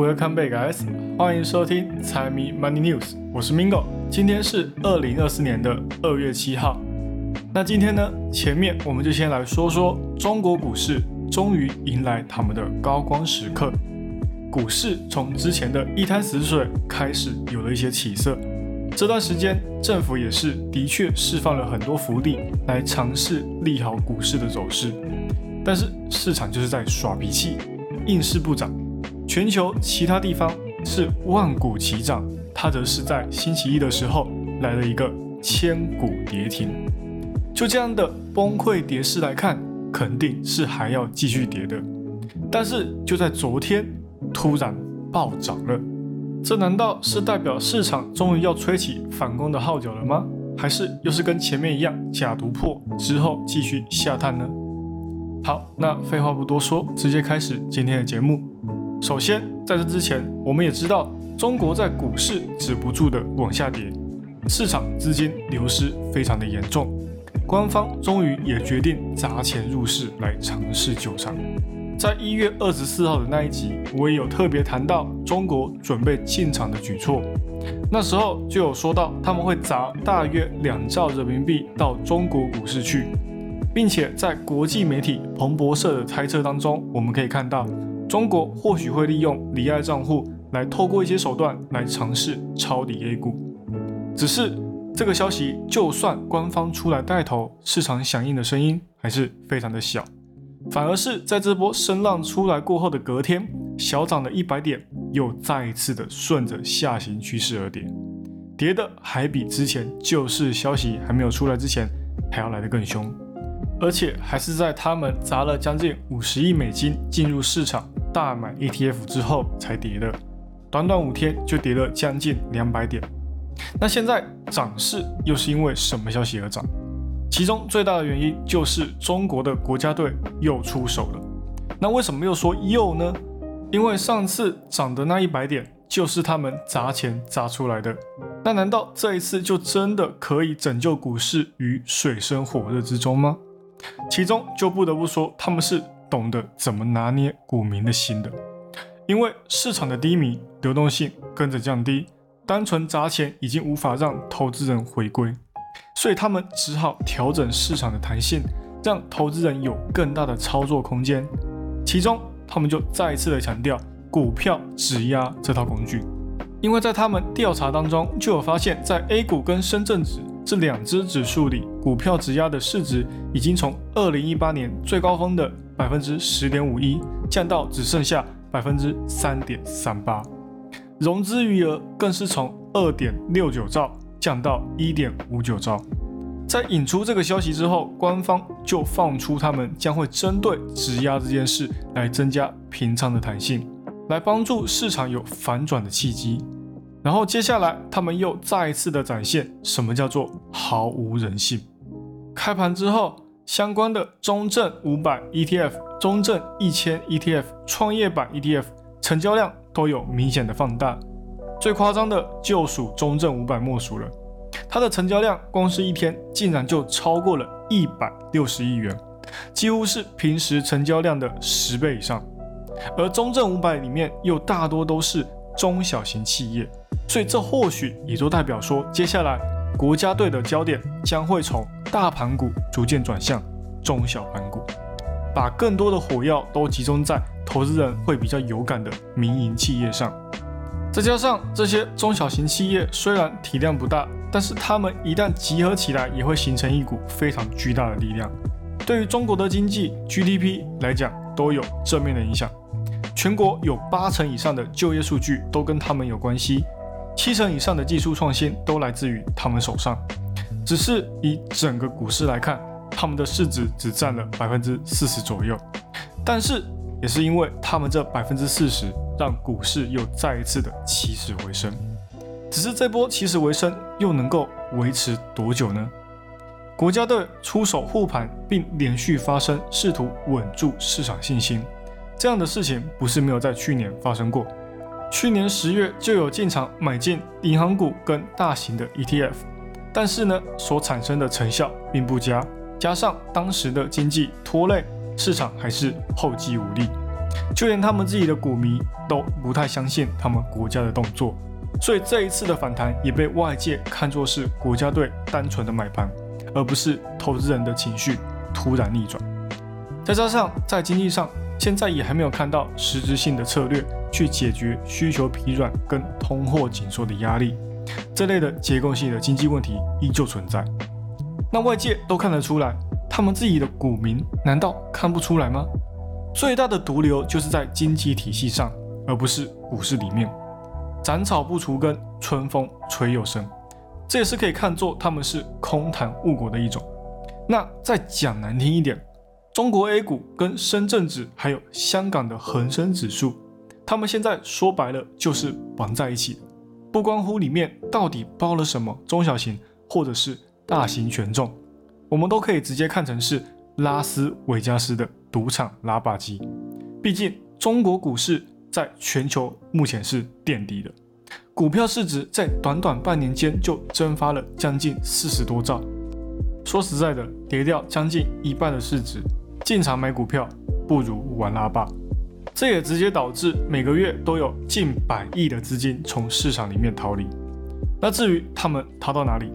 Welcome back, guys！欢迎收听财迷 Money News，我是 Mingo。今天是二零二四年的二月七号。那今天呢，前面我们就先来说说中国股市终于迎来他们的高光时刻。股市从之前的一滩死水开始有了一些起色。这段时间，政府也是的确释放了很多福利来尝试利好股市的走势，但是市场就是在耍脾气，硬是不涨。全球其他地方是万股齐涨，它则是在星期一的时候来了一个千股跌停。就这样的崩溃跌势来看，肯定是还要继续跌的。但是就在昨天，突然暴涨了。这难道是代表市场终于要吹起反攻的号角了吗？还是又是跟前面一样假突破之后继续下探呢？好，那废话不多说，直接开始今天的节目。首先，在这之前，我们也知道中国在股市止不住的往下跌，市场资金流失非常的严重，官方终于也决定砸钱入市来尝试救场。在一月二十四号的那一集，我也有特别谈到中国准备进场的举措。那时候就有说到他们会砸大约两兆人民币到中国股市去，并且在国际媒体彭博社的猜测当中，我们可以看到中国或许会利用离岸账户来透过一些手段来尝试抄底 A 股。只是这个消息就算官方出来带头，市场响应的声音还是非常的小。反而是在这波声浪出来过后的隔天，小涨了一百点，又再一次的顺着下行趋势而跌，跌的还比之前救市消息还没有出来之前还要来得更凶，而且还是在他们砸了将近五十亿美金进入市场大买 ETF 之后才跌的，短短五天就跌了将近两百点。那现在涨势又是因为什么消息而涨？其中最大的原因就是中国的国家队又出手了。那为什么又说又呢？因为上次涨的那一百点就是他们砸钱砸出来的。那难道这一次就真的可以拯救股市于水深火热之中吗？其中就不得不说他们是懂得怎么拿捏股民的心的。因为市场的低迷，流动性跟着降低，单纯砸钱已经无法让投资人回归。所以他们只好调整市场的弹性，让投资人有更大的操作空间。其中，他们就再一次的强调股票质押这套工具，因为在他们调查当中就有发现，在 A 股跟深圳指这两只指数里，股票质押的市值已经从二零一八年最高峰的百分之十点五一降到只剩下百分之三点三八，融资余额更是从二点六九兆。降到一点五九兆。在引出这个消息之后，官方就放出他们将会针对质押这件事来增加平仓的弹性，来帮助市场有反转的契机。然后接下来他们又再一次的展现什么叫做毫无人性。开盘之后，相关的中证五百 ETF、中证一千 ETF、创业板 ETF 成交量都有明显的放大。最夸张的就属中证五百莫属了，它的成交量光是一天竟然就超过了一百六十亿元，几乎是平时成交量的十倍以上。而中证五百里面又大多都是中小型企业，所以这或许也就代表说，接下来国家队的焦点将会从大盘股逐渐转向中小盘股，把更多的火药都集中在投资人会比较有感的民营企业上。再加上这些中小型企业虽然体量不大，但是它们一旦集合起来，也会形成一股非常巨大的力量，对于中国的经济 GDP 来讲都有正面的影响。全国有八成以上的就业数据都跟他们有关系，七成以上的技术创新都来自于他们手上。只是以整个股市来看，他们的市值只占了百分之四十左右，但是也是因为他们这百分之四十。让股市又再一次的起死回生，只是这波起死回生又能够维持多久呢？国家队出手护盘，并连续发生，试图稳住市场信心，这样的事情不是没有在去年发生过。去年十月就有进场买进银行股跟大型的 ETF，但是呢，所产生的成效并不佳，加上当时的经济拖累，市场还是后继无力。就连他们自己的股民都不太相信他们国家的动作，所以这一次的反弹也被外界看作是国家队单纯的买盘，而不是投资人的情绪突然逆转。再加上在经济上，现在也还没有看到实质性的策略去解决需求疲软跟通货紧缩的压力，这类的结构性的经济问题依旧存在。那外界都看得出来，他们自己的股民难道看不出来吗？最大的毒瘤就是在经济体系上，而不是股市里面。斩草不除根，春风吹又生，这也是可以看作他们是空谈误国的一种。那再讲难听一点，中国 A 股跟深圳指还有香港的恒生指数，他们现在说白了就是绑在一起，不关乎里面到底包了什么中小型或者是大型权重，我们都可以直接看成是拉斯维加斯的。赌场拉霸机，毕竟中国股市在全球目前是垫底的，股票市值在短短半年间就蒸发了将近四十多兆。说实在的，跌掉将近一半的市值，进场买股票不如玩拉霸。这也直接导致每个月都有近百亿的资金从市场里面逃离。那至于他们逃到哪里，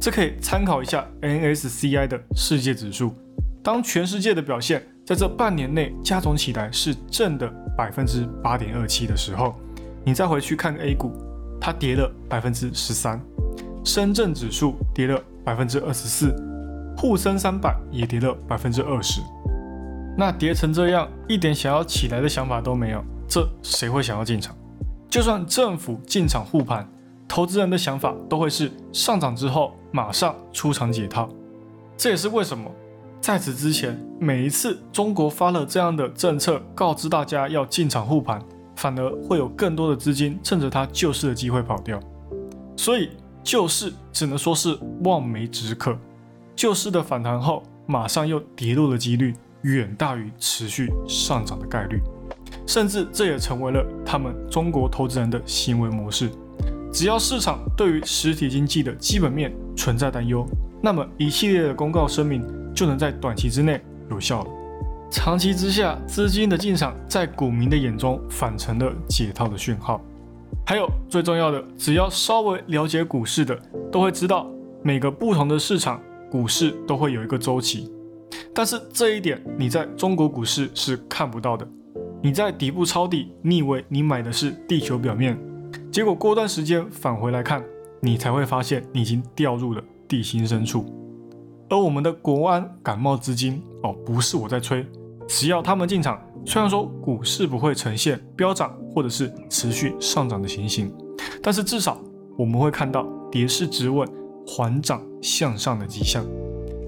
这可以参考一下 NSCI 的世界指数，当全世界的表现。在这半年内加总起来是正的百分之八点二七的时候，你再回去看 A 股，它跌了百分之十三，深圳指数跌了百分之二十四，沪深三百也跌了百分之二十。那跌成这样，一点想要起来的想法都没有，这谁会想要进场？就算政府进场护盘，投资人的想法都会是上涨之后马上出场解套。这也是为什么。在此之前，每一次中国发了这样的政策，告知大家要进场护盘，反而会有更多的资金趁着它救市的机会跑掉。所以救市只能说是望梅止渴。救市的反弹后，马上又跌落的几率远大于持续上涨的概率，甚至这也成为了他们中国投资人的行为模式。只要市场对于实体经济的基本面存在担忧，那么一系列的公告声明。就能在短期之内有效了。长期之下，资金的进场在股民的眼中反成了解套的讯号。还有最重要的，只要稍微了解股市的，都会知道每个不同的市场股市都会有一个周期。但是这一点你在中国股市是看不到的。你在底部抄底，你以为你买的是地球表面，结果过段时间返回来看，你才会发现你已经掉入了地心深处。而我们的国安感冒资金哦，不是我在吹，只要他们进场，虽然说股市不会呈现飙涨或者是持续上涨的情形，但是至少我们会看到跌势止稳、缓涨向上的迹象。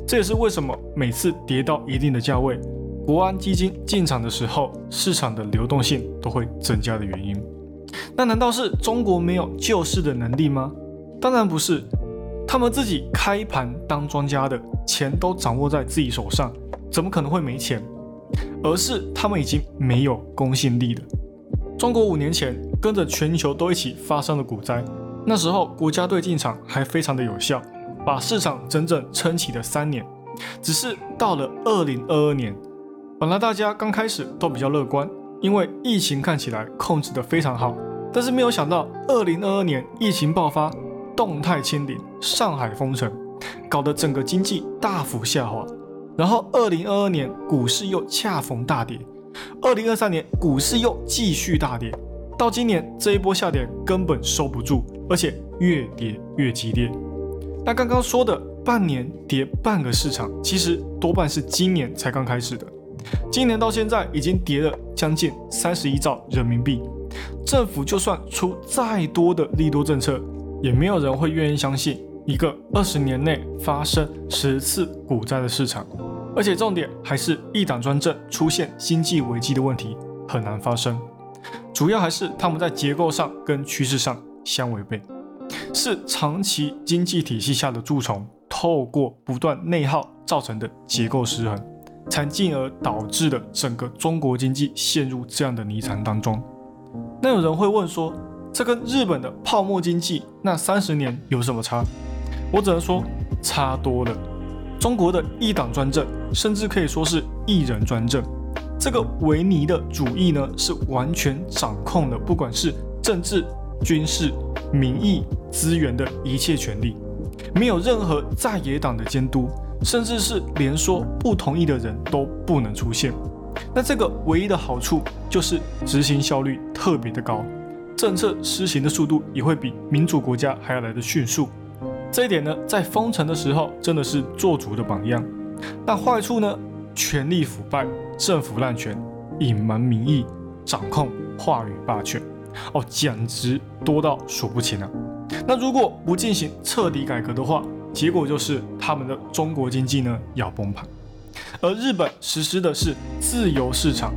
这也是为什么每次跌到一定的价位，国安基金进场的时候，市场的流动性都会增加的原因。那难道是中国没有救市的能力吗？当然不是。他们自己开盘当庄家的钱都掌握在自己手上，怎么可能会没钱？而是他们已经没有公信力了。中国五年前跟着全球都一起发生了股灾，那时候国家队进场还非常的有效，把市场整整撑起了三年。只是到了二零二二年，本来大家刚开始都比较乐观，因为疫情看起来控制得非常好，但是没有想到二零二二年疫情爆发。动态清零，上海封城，搞得整个经济大幅下滑。然后，二零二二年股市又恰逢大跌，二零二三年股市又继续大跌，到今年这一波下跌根本收不住，而且越跌越激烈。那刚刚说的半年跌半个市场，其实多半是今年才刚开始的。今年到现在已经跌了将近三十一兆人民币，政府就算出再多的利多政策。也没有人会愿意相信一个二十年内发生十次股灾的市场，而且重点还是一党专政出现经济危机的问题很难发生。主要还是他们在结构上跟趋势上相违背，是长期经济体系下的蛀虫，透过不断内耗造成的结构失衡，才进而导致了整个中国经济陷入这样的泥潭当中。那有人会问说？这跟日本的泡沫经济那三十年有什么差？我只能说差多了。中国的一党专政，甚至可以说是一人专政。这个维尼的主义呢，是完全掌控了不管是政治、军事、民意、资源的一切权利，没有任何在野党的监督，甚至是连说不同意的人都不能出现。那这个唯一的好处就是执行效率特别的高，政策施行的速度也会比民主国家还要来的迅速。这一点呢，在封城的时候真的是做足的榜样。但坏处呢？权力腐败、政府滥权、隐瞒民意、掌控话语霸权，哦，简直多到数不清啊！那如果不进行彻底改革的话，结果就是他们的中国经济呢要崩盘。而日本实施的是自由市场，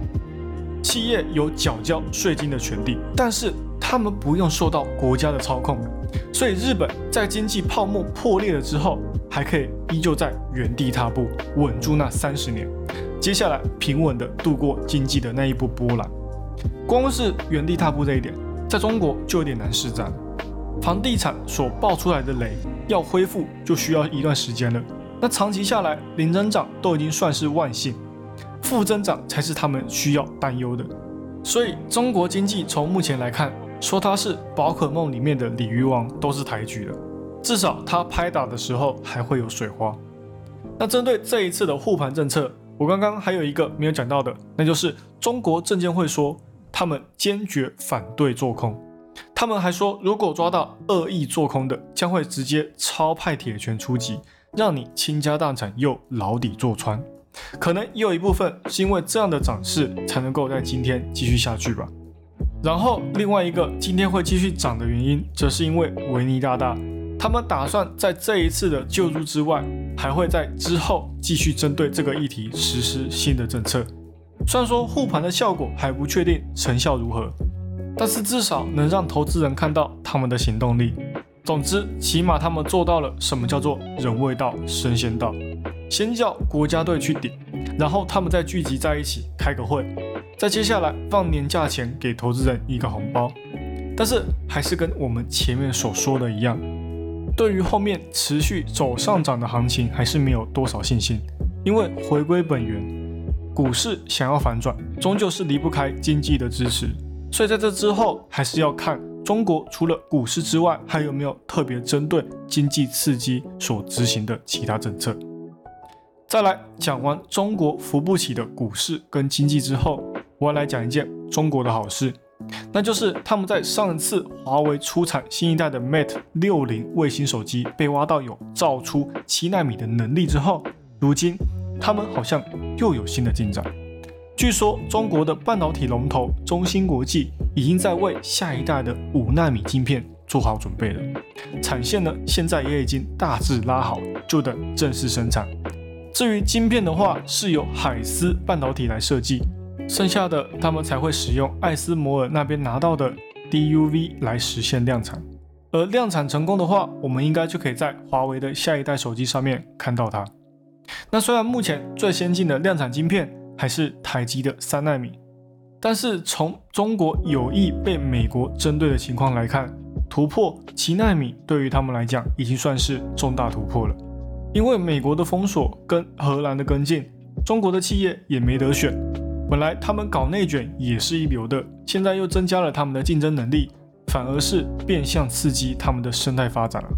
企业有缴交税金的权利，但是他们不用受到国家的操控，所以日本在经济泡沫破裂了之后。还可以依旧在原地踏步，稳住那三十年，接下来平稳的度过经济的那一波波澜。光是原地踏步这一点，在中国就有点难施展。房地产所爆出来的雷要恢复，就需要一段时间了。那长期下来，零增长都已经算是万幸，负增长才是他们需要担忧的。所以，中国经济从目前来看，说它是宝可梦里面的鲤鱼王，都是抬举的。至少它拍打的时候还会有水花。那针对这一次的护盘政策，我刚刚还有一个没有讲到的，那就是中国证监会说他们坚决反对做空。他们还说，如果抓到恶意做空的，将会直接超派铁拳出击，让你倾家荡产又牢底坐穿。可能也有一部分是因为这样的涨势才能够在今天继续下去吧。然后另外一个今天会继续涨的原因，则是因为维尼大大。他们打算在这一次的救助之外，还会在之后继续针对这个议题实施新的政策。虽然说护盘的效果还不确定成效如何，但是至少能让投资人看到他们的行动力。总之，起码他们做到了什么叫做人未到神仙到。先叫国家队去顶，然后他们再聚集在一起开个会，再接下来放年假前给投资人一个红包。但是还是跟我们前面所说的一样。对于后面持续走上涨的行情，还是没有多少信心。因为回归本源，股市想要反转，终究是离不开经济的支持。所以在这之后，还是要看中国除了股市之外，还有没有特别针对经济刺激所执行的其他政策。再来讲完中国扶不起的股市跟经济之后，我要来讲一件中国的好事。那就是他们在上次华为出产新一代的 Mate 六零卫星手机被挖到有造出七纳米的能力之后，如今他们好像又有新的进展。据说中国的半导体龙头中芯国际已经在为下一代的五纳米晶片做好准备了，产线呢现在也已经大致拉好，就等正式生产。至于晶片的话，是由海思半导体来设计。剩下的他们才会使用艾斯摩尔那边拿到的 DUV 来实现量产，而量产成功的话，我们应该就可以在华为的下一代手机上面看到它。那虽然目前最先进的量产晶片还是台积的三纳米，但是从中国有意被美国针对的情况来看，突破七纳米对于他们来讲已经算是重大突破了。因为美国的封锁跟荷兰的跟进，中国的企业也没得选。本来他们搞内卷也是一流的，现在又增加了他们的竞争能力，反而是变相刺激他们的生态发展了。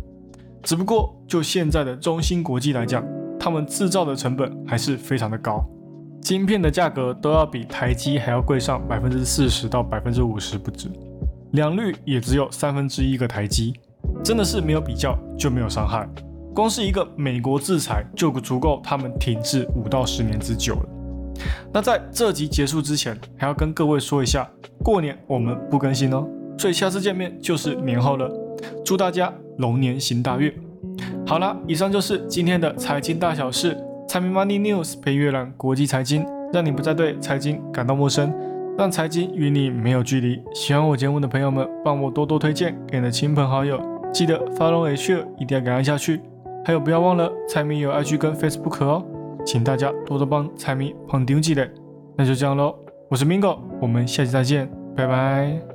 只不过就现在的中芯国际来讲，他们制造的成本还是非常的高，晶片的价格都要比台积还要贵上百分之四十到百分之五十不止，良率也只有三分之一个台积，真的是没有比较就没有伤害。光是一个美国制裁就足够他们停滞五到十年之久了。那在这集结束之前，还要跟各位说一下，过年我们不更新哦，所以下次见面就是年后了。祝大家龙年行大运。好了，以上就是今天的财经大小事，财迷 Money News 陪阅览国际财经，让你不再对财经感到陌生，让财经与你没有距离。喜欢我节目的朋友们，帮我多多推荐给你的亲朋好友，记得 Follow H 一定要感恩下去。还有不要忘了，财迷有 IG 跟 Facebook 哦。请大家多多帮财迷捧丢记嘞，那就这样喽。我是 Mingo，我们下期再见，拜拜。